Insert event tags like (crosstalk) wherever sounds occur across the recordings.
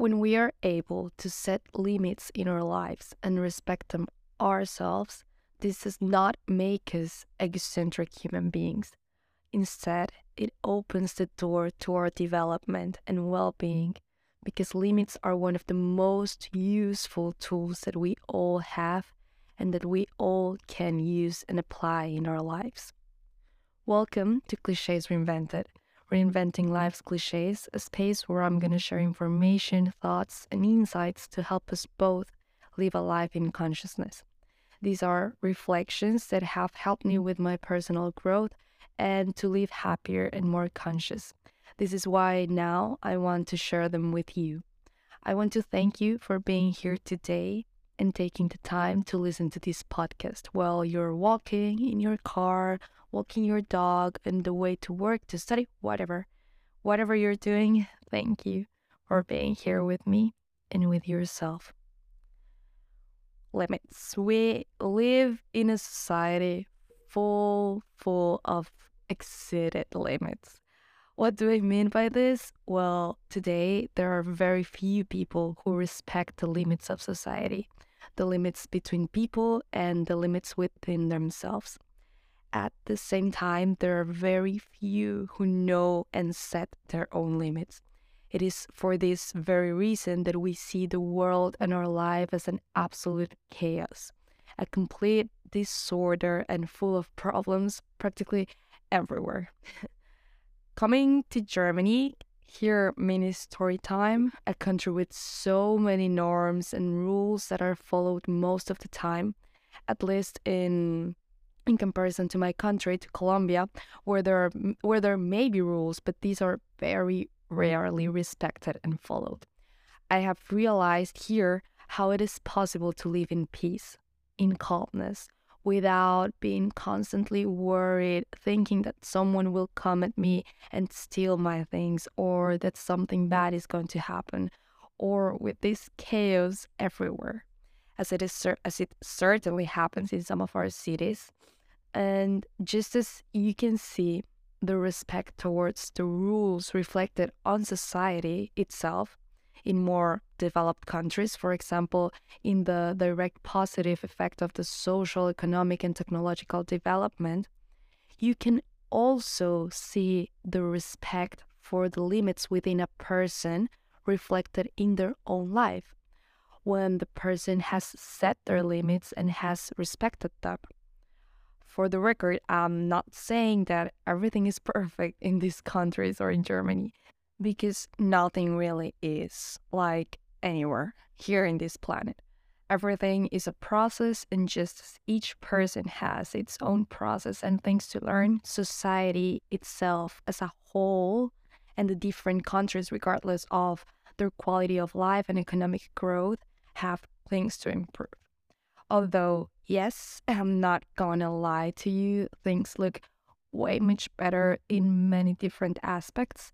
When we are able to set limits in our lives and respect them ourselves, this does not make us egocentric human beings. Instead, it opens the door to our development and well being because limits are one of the most useful tools that we all have and that we all can use and apply in our lives. Welcome to Clichés Reinvented, Reinventing Life's Clichés, a space where I'm going to share information, thoughts, and insights to help us both live a life in consciousness. These are reflections that have helped me with my personal growth and to live happier and more conscious. This is why now I want to share them with you. I want to thank you for being here today and taking the time to listen to this podcast while you're walking in your car, walking your dog, and the way to work, to study, whatever. Whatever you're doing, thank you for being here with me and with yourself. Limits. We live in a society full, full of exceeded limits. What do I mean by this? Well, today there are very few people who respect the limits of society, the limits between people and the limits within themselves. At the same time, there are very few who know and set their own limits. It is for this very reason that we see the world and our life as an absolute chaos, a complete disorder and full of problems practically everywhere. (laughs) Coming to Germany, here mini story time, a country with so many norms and rules that are followed most of the time, at least in in comparison to my country, to Colombia, where there are, where there may be rules, but these are very rarely respected and followed. I have realized here how it is possible to live in peace, in calmness, without being constantly worried, thinking that someone will come at me and steal my things, or that something bad is going to happen, or with this chaos everywhere, as it is as it certainly happens in some of our cities. And just as you can see the respect towards the rules reflected on society itself, in more developed countries, for example, in the direct positive effect of the social, economic, and technological development, you can also see the respect for the limits within a person reflected in their own life when the person has set their limits and has respected them. For the record, I'm not saying that everything is (laughs) perfect in these countries or in Germany because nothing really is like anywhere here in this planet. Everything is a process, and just as each person has its own process and things to learn, society itself as a whole and the different countries, regardless of their quality of life and economic growth, have things to improve. Although, yes, I'm not gonna lie to you, things look way much better in many different aspects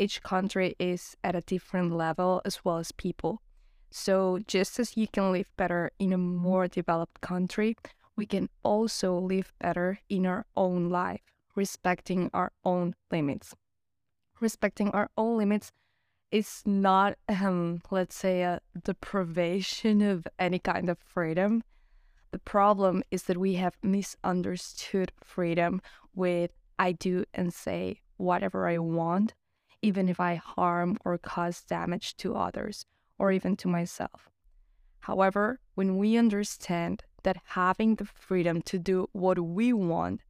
each country is at a different level as well as people. So, just as you can live better in a more developed country, we can also live better in our own life, respecting our own limits. Respecting our own limits is not, um, let's say, a deprivation (laughs) of any kind of freedom. The problem is that we have misunderstood freedom with I do and say whatever I want even if I harm or cause damage to others or even to myself. However, when we understand that having the freedom to do what we want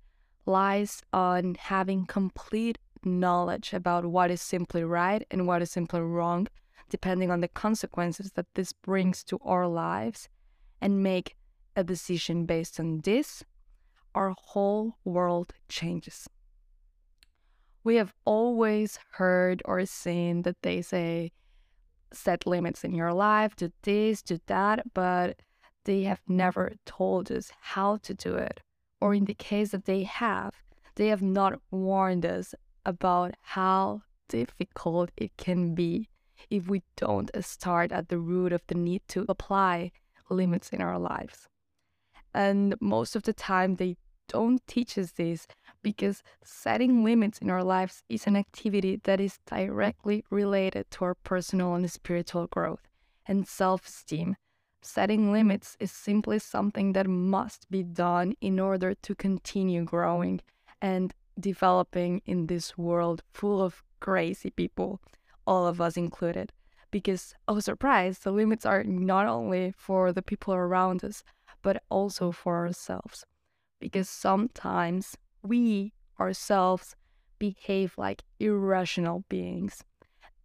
lies on having complete knowledge about what is simply right and what is simply wrong, depending on the consequences that this brings to our lives, and make a decision based on this, our whole world changes we have always heard or seen that they say set limits in your life, do this, do that, but they have never told us how to do it. Or in the case that they have, they have not warned us about how difficult it can be if we don't start at the root of the need to apply limits in our lives. And most of the time, they don't teach us this because setting limits in our lives is an activity that is directly related to our personal and spiritual growth and self esteem. Setting limits is simply something that must be done in order to continue growing and developing in this world full of crazy people, all of us included. Because, oh, surprise, the limits are not only for the people around us, but also for ourselves. Because sometimes we ourselves behave like irrational beings.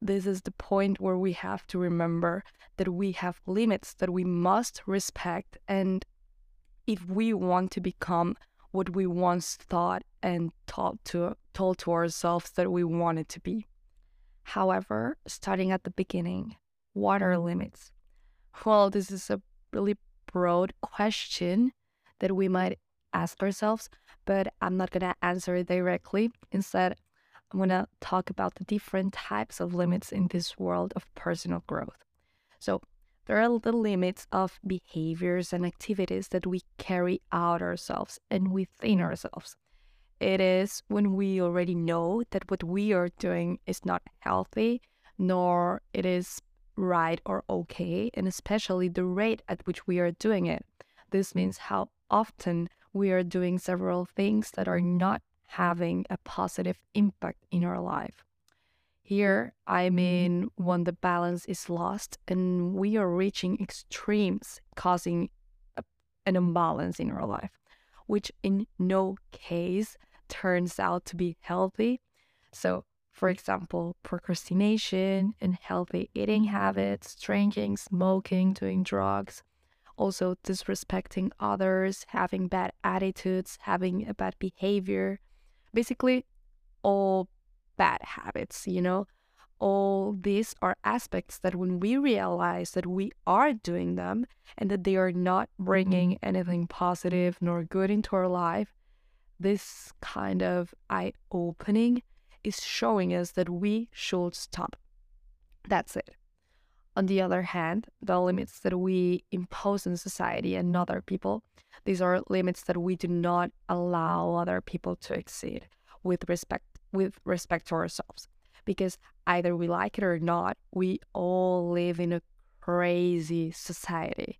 This is the point where we have to remember that we have limits that we must respect. And if we want to become what we once thought and taught to, told to ourselves that we wanted to be. However, starting at the beginning, what are limits? Well, this is a really broad question that we might ask ourselves, but I'm not going to answer it directly. Instead, I'm going to talk about the different types of limits in this world of personal growth. So, there are the limits of behaviors and activities that we carry out ourselves and within ourselves. It is when we already know that what we are doing is not healthy, nor it is right or okay, and especially the rate at which we are doing it. This means how often we are doing several things that are not having a positive impact in our life. Here, I mm-hmm. mean when the balance is lost and we are reaching extremes, causing a, an imbalance in our life, which in no case turns out to be healthy. So, for mm-hmm. example, procrastination, unhealthy eating mm-hmm. habits, drinking, smoking, doing drugs, also disrespecting others, having bad attitudes, having a bad behavior, basically all bad habits, you know? All these are aspects that when we realize that we are doing them and that they are not bringing mm-hmm. anything positive nor good into our life, this kind of eye opening is showing us that we should stop. That's it. On the other hand, the limits that we impose in society and other people, these are limits that we do not allow other people to exceed with respect with respect to ourselves. Because either we like it or not, we all live in a crazy society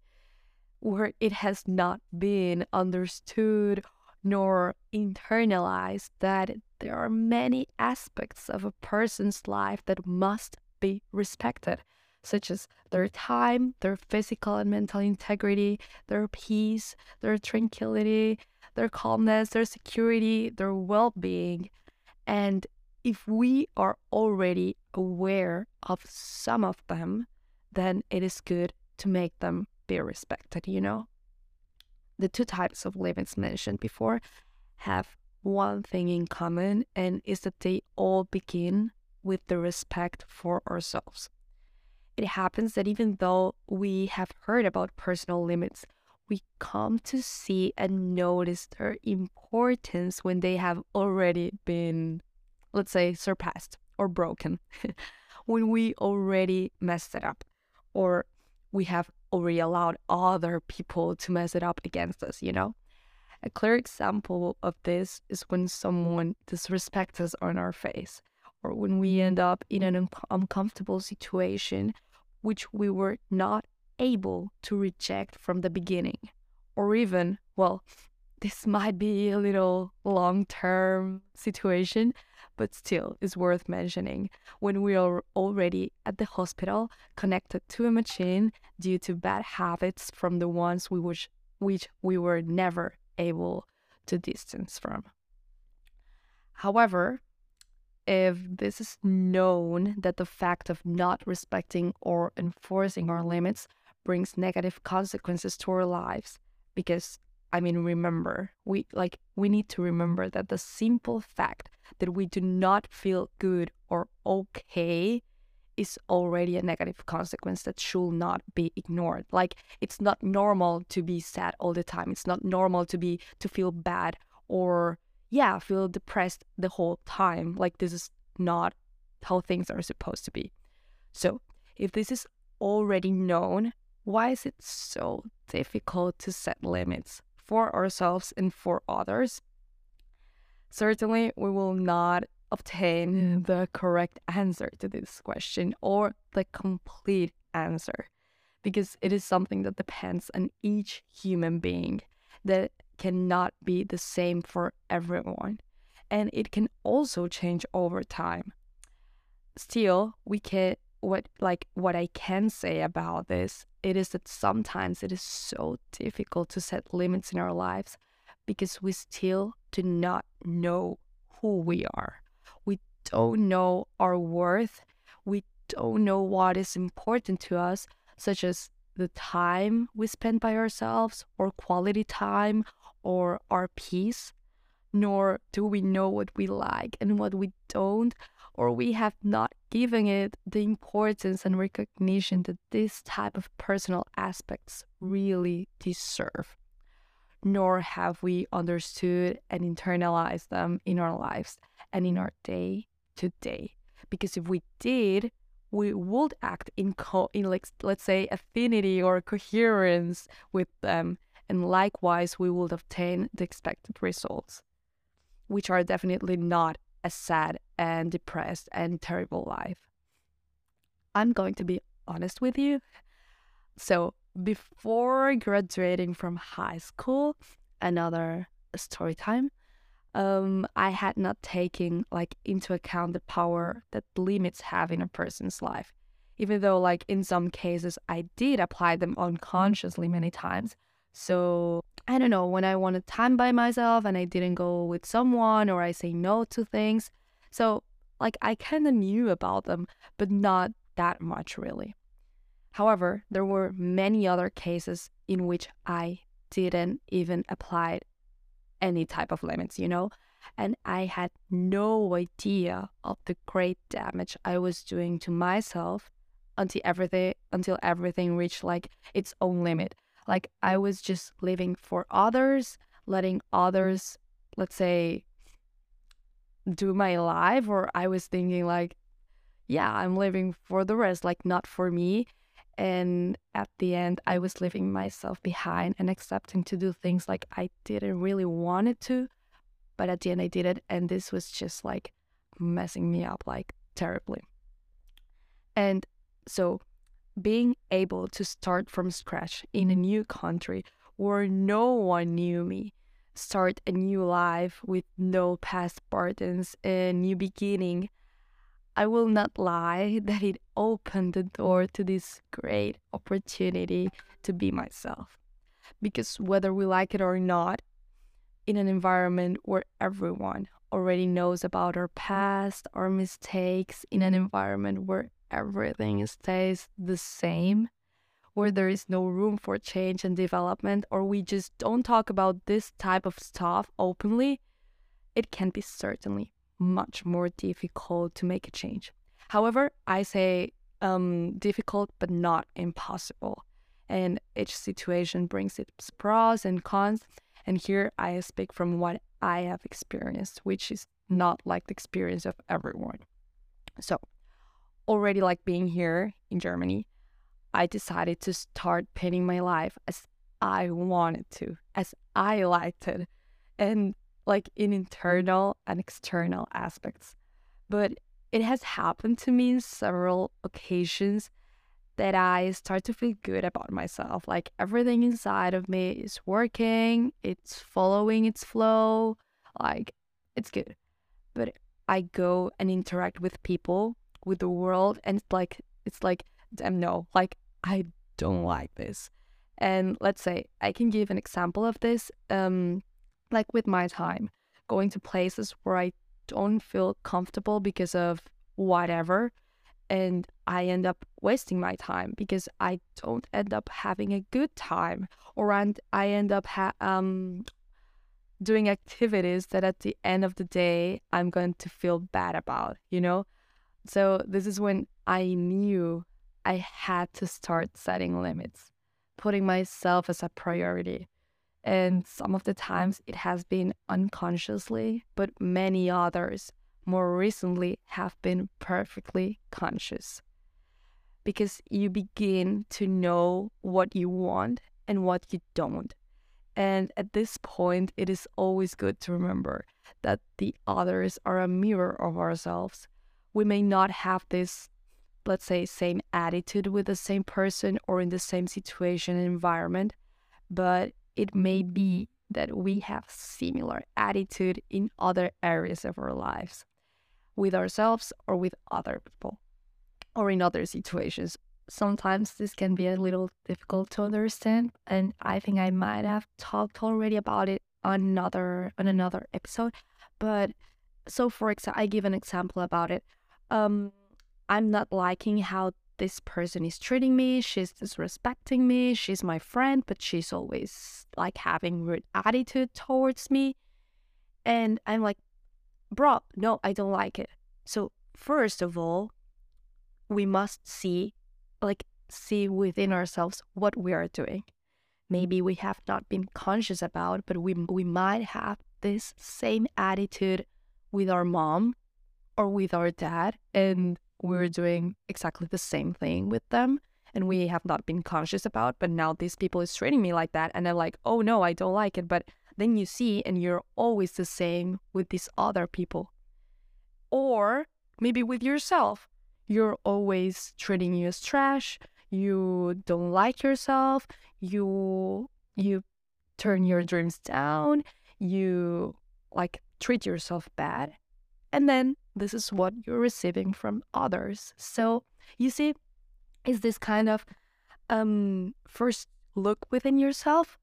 where it has not been understood nor internalized that there are many aspects of a person's life that must be respected, such as their time, their physical and mental integrity, their peace, their tranquility, their calmness, their security, their well being, and if we are already aware of some of them, then it is good to make them be respected, you know? The two types of limits mentioned before have one thing in common, and is that they all begin with the respect for ourselves. It happens that even though we have heard about personal limits, we come to see and notice their importance when they have already been, let's say, surpassed or broken, (laughs) when we already messed it up, or we have already allowed other people to mess it up against us, you know? A clear example of this is when someone disrespects us on our face, or when we end mm-hmm. up in an un- uncomfortable situation which we were not able to reject from the beginning. Or even, well, (laughs) this might be a little long term situation, but still is worth mentioning when we are already at the hospital connected to a machine due to bad habits from the ones we which, which we were never able to distance from. However, if this is known that the fact of not respecting or enforcing our limits brings negative consequences to our lives. Because I mean remember we like we need to remember that the simple fact that we do not feel good or okay is already a negative consequence that should not be ignored. Like it's not normal to be sad all the time. It's not normal to be to feel bad or yeah feel depressed the whole time like this is not how things are supposed to be so if this is already known why is it so difficult to set limits for ourselves and for others? certainly we will not obtain the correct answer to this question or the complete answer because it is something that depends on each human being that cannot be the same for everyone and it can also change over time. Still we can what like what i can say about this it is that sometimes it is so difficult to set limits in our lives because we still do not know who we are. We don't know our worth. We don't know what is important to us such as the time we spend by ourselves or quality time or our peace nor do we know what we like and what we don't or we have not given it the importance and recognition that this type of personal aspects really deserve. Nor have we understood and internalized them in our lives and in our day to day. Because if we did, we would act in, co- in like let's say affinity or coherence with them and likewise we would obtain the expected results which are definitely not a sad and depressed and terrible life. I'm going to be honest with you. So, before graduating from high school, another story time, um, I had not taken like into account the power that limits have in a person's life. Even though, like in some cases, I did apply them unconsciously many times. So I don't know, when I wanted time by myself and I didn't go with someone or I say no to things. So, like, I kind of knew about them, but not that much really. However, there were many other cases in which I didn't even apply any type of limits, you know? And I had no idea of the great damage I was doing to myself until everything until everything reached like its own limit. Like I was just living for others, letting others, let's say, do my life, or I was thinking like, yeah, I'm living for the rest, like not for me. And at the end, I was leaving myself behind and accepting to do things like I didn't really want it to. But at the end, I did it. And this was just like messing me up like terribly. And so being able to start from scratch in a new country where no one knew me, start a new life with no past burdens, a new beginning, I will not lie (laughs) that it opened the door to this great opportunity to be myself. Because whether we like it or not, in an environment where everyone already knows about our past, our mistakes, in an environment where everything stays the same, where there is no room for change and development, or we just don't talk about this type of stuff openly, it can be certainly much more difficult to make a change. However, I say um, difficult but not impossible. And each situation brings its pros and cons. And here I speak from what I have experienced, which is not like the experience of everyone. So, already like being here in Germany, I decided to start painting my life as I wanted to, as I liked it, and like in internal and external aspects. But it has happened to me in several occasions that I start to feel good about myself. Like everything inside of me is working, it's following its flow, like it's good. But I go and interact with people with the world and it's like it's like damn no like i don't like this. And let's say i can give an example of this um like with my time going to places where i don't feel comfortable because of whatever and i end up wasting my time because i don't end up having a good time or i end up ha- um doing activities that at the end of the day i'm going to feel bad about you know so this is when I knew I had to start setting limits, putting myself as a priority. And some of the times it has been unconsciously, but many others more recently have been perfectly conscious. Because you begin to know what you want and what you don't. And at this point, it is always good to remember that the others are a mirror of ourselves. We may not have this, let's say, same attitude with the same person or in the same situation and environment, but it may be that we have similar attitude in other areas of our lives with ourselves or with other people or in other situations. Sometimes this can be a little difficult to understand and i think i might have talked already about it on another on another episode but so for example i give an example about it um i'm not liking how this person is treating me she's disrespecting me she's my friend but she's always like having rude attitude towards me. And i'm like bro no i don't like it. So first of all we must see like see within ourselves what we are doing. Maybe we have not been conscious about, but we we might have this same attitude with our mom or with our dad and we're mm-hmm. doing exactly the same thing with them and we have not been conscious about but now these people is treating me like that and i'm like oh no i don't like it but then you see and you're always the same with these other people. Or maybe with yourself. You're always treating you as trash you don't like yourself you you turn your dreams down you like treat yourself bad and then this is what you're receiving from others so you see is this kind of um first look within yourself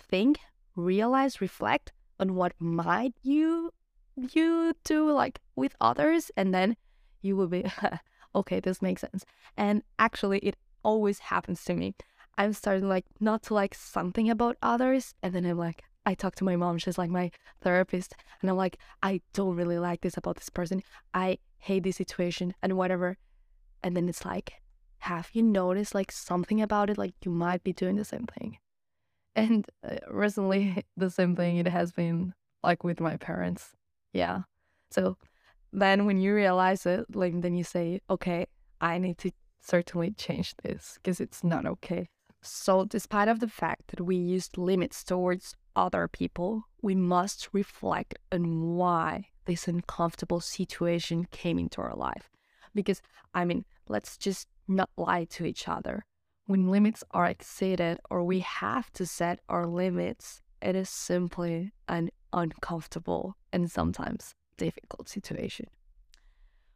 think realize reflect on what might you you do like with others and then you will be, (laughs) okay, this makes sense. And actually, it always happens to me. I'm starting like not to like something about others, and then I'm like, I talk to my mom. She's like my therapist, and I'm like, I don't really like this about this person. I hate this situation and whatever. And then it's like, have you noticed like something about it? Like you might be doing the same thing. And uh, recently, (laughs) the same thing it has been like with my parents. Yeah. So then when you realize it, like then you say, okay, I need to certainly change this because it's not okay. So despite of the fact that we used limits towards other people, we must reflect on why this uncomfortable situation came into our life. Because I mean, let's just not lie to each other. When limits are exceeded or we have to set our limits, it is simply an uncomfortable and sometimes difficult situation.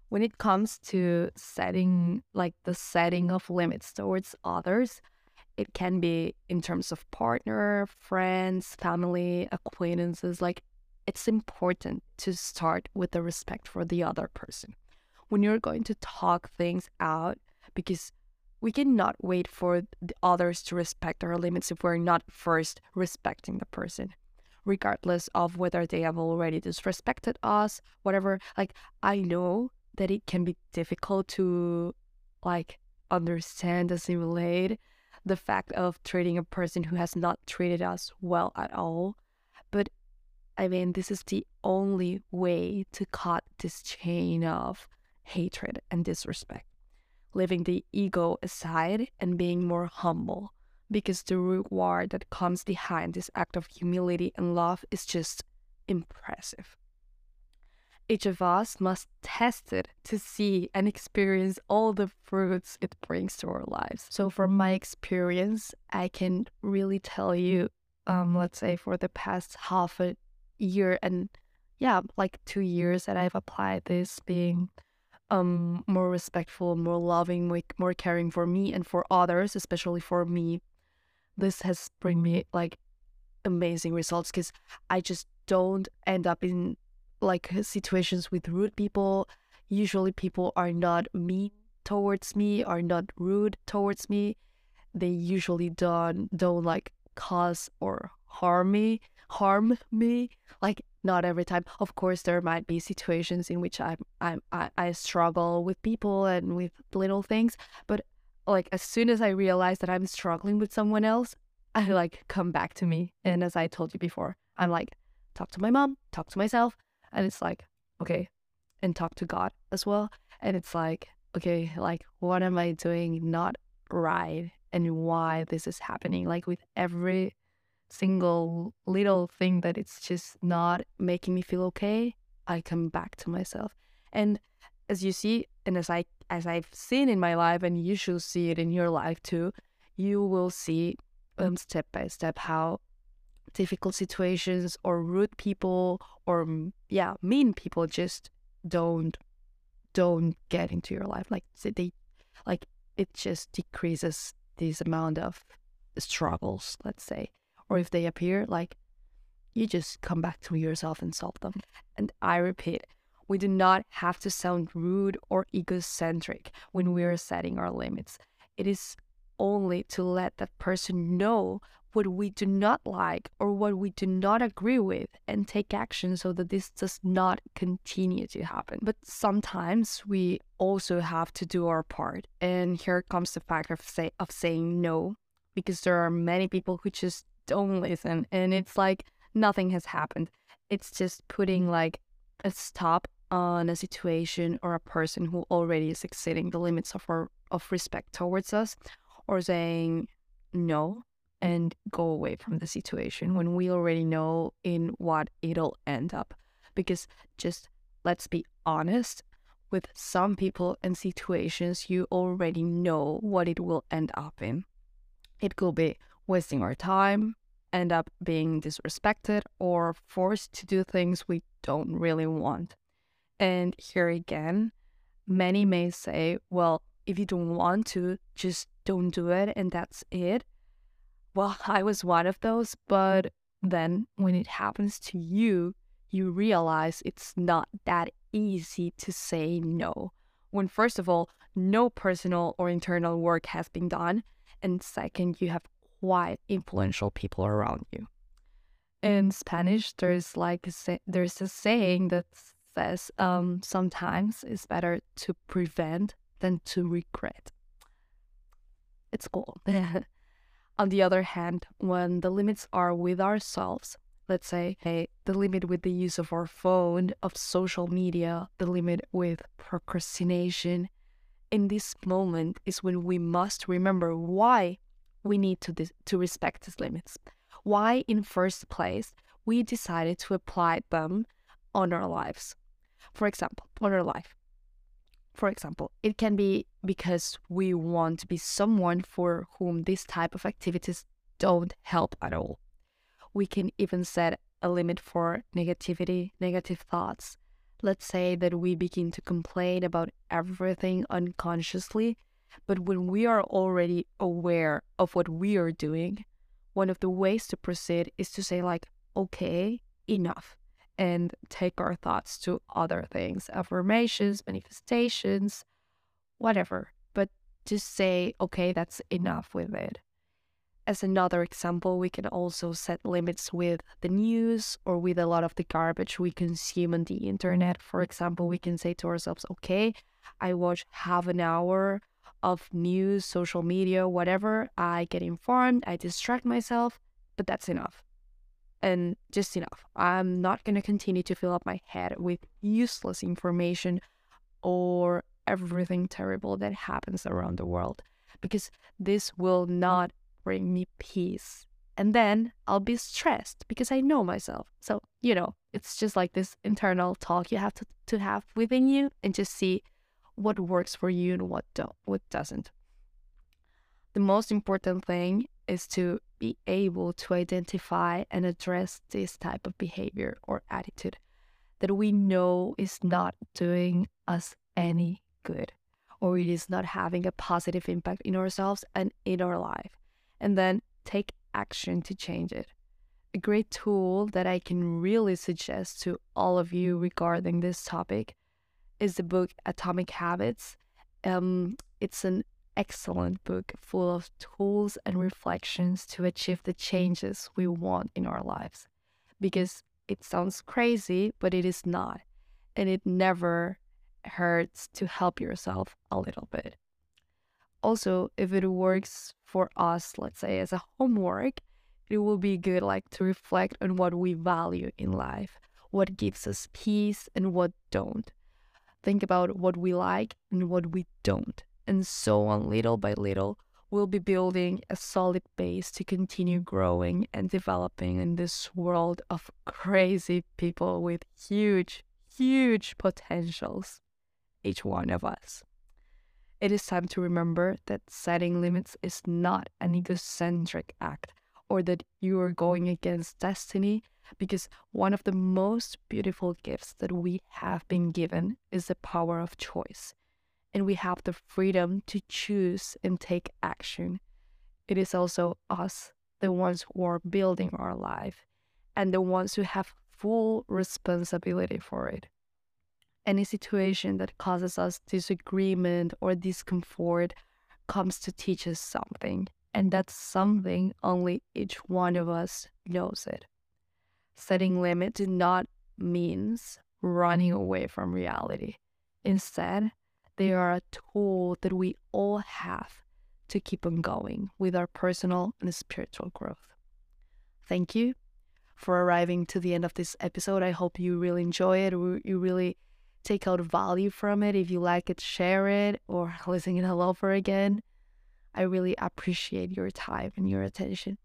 When it comes to setting, like the setting of limits towards others, it can be in terms of partner, friends, family, acquaintances. Like, it's important to start with the respect for the other person. When you're going to talk things out, because we cannot wait for the others to respect our limits if we're not first respecting the person regardless of whether they have already disrespected us, whatever. Like, I know that it can be difficult to, like, understand, assimilate the fact of treating a person who has not treated us well at all. But I mean, this is the only way to cut this chain of hatred and disrespect. Leaving the ego aside and being more humble because the reward that comes behind this act of humility and love is just impressive. Each of us must test it to see and experience all the fruits it brings to our lives. So, from my experience, I can really tell you, um, let's say for the past half a year and yeah, like two years that I've applied this being um more respectful, more loving, more caring for me and for others, especially for me this has bring me like amazing results because I just don't end up in like situations with rude people. Usually people are not mean towards me, are not rude towards me. They usually don't don't like cause or harm me, harm me. Like not every time. Of course, there might be situations in which I'm, I'm I, I struggle with people and with little things, but like as soon as I realize that I'm struggling with someone else, (laughs) I like come back to me. And as I told you before, I'm like, talk to my mom, talk to myself. And it's like, okay, and talk to God as well. And it's like, okay, like, what am I doing not right? And why this is happening? Like, with every single little thing that it's just not making me feel okay, I come back to myself. And as you see, and as I as I've seen in my life, and you should see it in your life too, you will see um, step by step how difficult situations or rude people or mm, yeah mean people just don't don't get into your life. Like they like it just decreases this amount of struggles let's say. Or if they appear like you just come back to yourself and solve them. And i repeat we do not have to sound rude or egocentric when we are setting our limits. It is only to let that person know what we do not like or what we do not agree with and take action so that this does not continue to happen. But sometimes we also have to do our part. And here comes the fact of say of saying no because there are many people who just don't listen and it's like nothing has happened. It's just putting like a stop on a situation or a person who already is exceeding the limits of our of respect towards us or saying no and go away from the situation when we already know in what it'll end up. Because just let's be honest, with some people and situations, you already know what it will end up in. It could be wasting our time, end up being disrespected, or forced to do things we don't really want. And here again, many may say, well, if you don't want to, just don't do it, and that's it. Well, (laughs) I was one of those, but then when it happens to you, you realize it's not that easy to say no. When, first of all, no personal or internal work has been done, and second, you have quite influential people around you. In Spanish, there's like a say- there's a saying that says um, sometimes it's better to prevent than to regret. It's cool. (laughs) On the other hand, when the limits are with ourselves, let's say, hey, the limit with the use of our phone, of social media, the limit with procrastination, in this moment is when we must remember why we need to, dis- to respect these limits. Why, in first place, we decided to apply them on our lives. For example, on our life. For example, it can be because we want to be someone for whom this type of activities don't help at all. We can even set a limit for negativity, negative thoughts. Let's say that we begin to complain about everything unconsciously, but when we are already aware of what we are doing, one of the ways to proceed is to say, like, okay, enough and take our thoughts to other things affirmations, manifestations, whatever. But just say, okay, that's enough with it. As another example, we can also set limits with the news or with a lot of the garbage we consume on the internet. For example, we can say to ourselves, okay, I watch half an hour of news, social media, whatever. I get informed, I distract myself, but that's enough and just enough. I'm not going to continue to fill up my head with useless information or everything terrible that happens around the world because this will not bring me peace. And then I'll be stressed because I know myself. So, you know, it's just like this internal talk you have to, to have within you and just see what works for you and what don't what doesn't. The most important thing is to be able to identify and address this type of behavior or attitude that we know is not doing us any good or it is not having a positive impact in ourselves and in our life, and then take action to change it. A great tool that I can really suggest to all of you regarding this topic is the book Atomic Habits. Um, it's an excellent book full of tools and reflections to achieve the changes we want in our lives. Because it sounds crazy, but it is not. And it never hurts to help yourself a little bit. Also, if it works for us, let's say as a homework, it will be good like to reflect on what we value in life, what gives us peace and what don't. Think about what we like and what we don't and so on little by little we'll be building a solid base to continue growing and developing in this world of crazy people with huge, huge potentials, each one of us. It is time to remember that setting limits is not an egocentric act or that you are going against destiny because one of the most beautiful gifts that we have been given is the power of choice and we have the freedom to choose and take action. It is also us, the ones who are building our life, and the ones who have full responsibility for it. Any situation that causes us disagreement or discomfort comes to teach us something, and that's something only each one of us knows it. Setting limits not means running away from reality. Instead, they are a tool that we all have to keep on going with our personal and spiritual growth. Thank you for arriving to the end of this episode. I hope you really enjoy it. You really take out value from it. If you like it, share it or (laughs) listen it all over again. I really appreciate your time and your attention.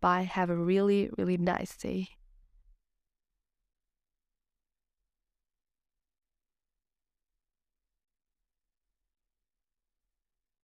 Bye. Have a really, really nice day.